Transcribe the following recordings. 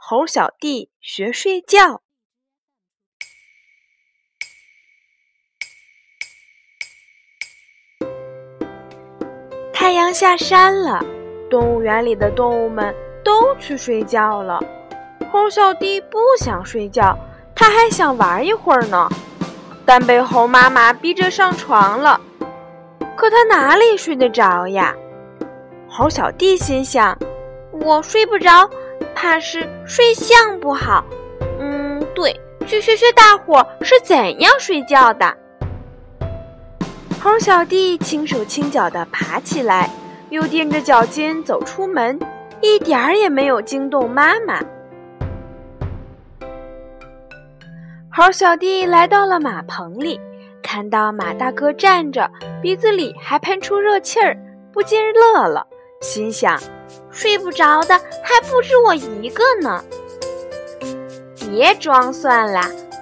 猴小弟学睡觉》。太阳下山了，动物园里的动物们都去睡觉了。猴小弟不想睡觉，他还想玩一会儿呢，但被猴妈妈逼着上床了。可他哪里睡得着呀？猴小弟心想。我睡不着，怕是睡相不好。嗯，对，去学学大伙是怎样睡觉的。猴小弟轻手轻脚地爬起来，又踮着脚尖走出门，一点儿也没有惊动妈妈。猴小弟来到了马棚里，看到马大哥站着，鼻子里还喷出热气儿，不禁乐了。心想，睡不着的还不止我一个呢。别装算了，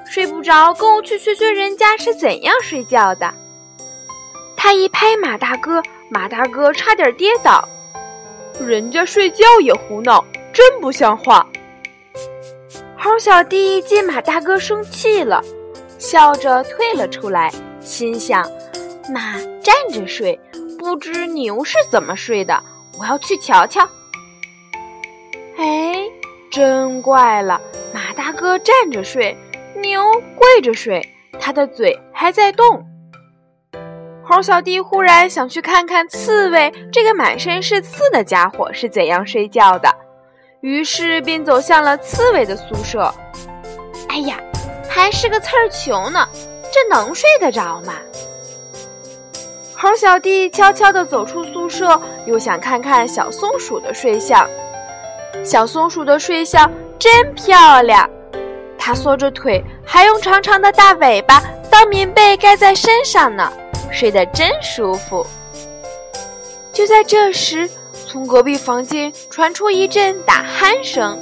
睡不着，跟我去学学人家是怎样睡觉的。他一拍马大哥，马大哥差点跌倒。人家睡觉也胡闹，真不像话。猴小弟见马大哥生气了，笑着退了出来，心想：马站着睡，不知牛是怎么睡的。我要去瞧瞧。哎，真怪了，马大哥站着睡，牛跪着睡，他的嘴还在动。猴小弟忽然想去看看刺猬这个满身是刺的家伙是怎样睡觉的，于是便走向了刺猬的宿舍。哎呀，还是个刺儿球呢，这能睡得着吗？猴小弟悄悄地走出宿舍，又想看看小松鼠的睡相。小松鼠的睡相真漂亮，它缩着腿，还用长长的大尾巴当棉被盖在身上呢，睡得真舒服。就在这时，从隔壁房间传出一阵打鼾声，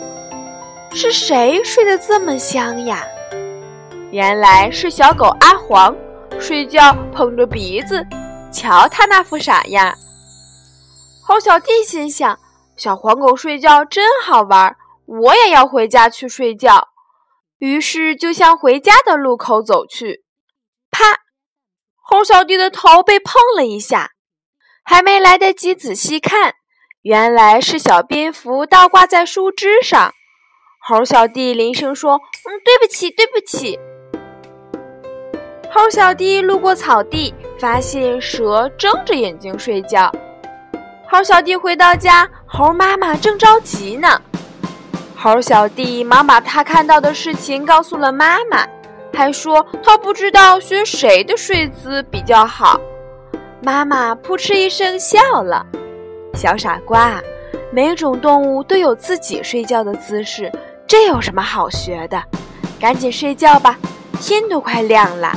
是谁睡得这么香呀？原来是小狗阿黄，睡觉捧着鼻子。瞧他那副傻样，猴小弟心想：小黄狗睡觉真好玩，我也要回家去睡觉。于是就向回家的路口走去。啪！猴小弟的头被碰了一下，还没来得及仔细看，原来是小蝙蝠倒挂在树枝上。猴小弟连声说：“嗯，对不起，对不起。”猴小弟路过草地，发现蛇睁着眼睛睡觉。猴小弟回到家，猴妈妈正着急呢。猴小弟忙把他看到的事情告诉了妈妈，还说他不知道学谁的睡姿比较好。妈妈扑哧一声笑了：“小傻瓜，每种动物都有自己睡觉的姿势，这有什么好学的？赶紧睡觉吧，天都快亮了。”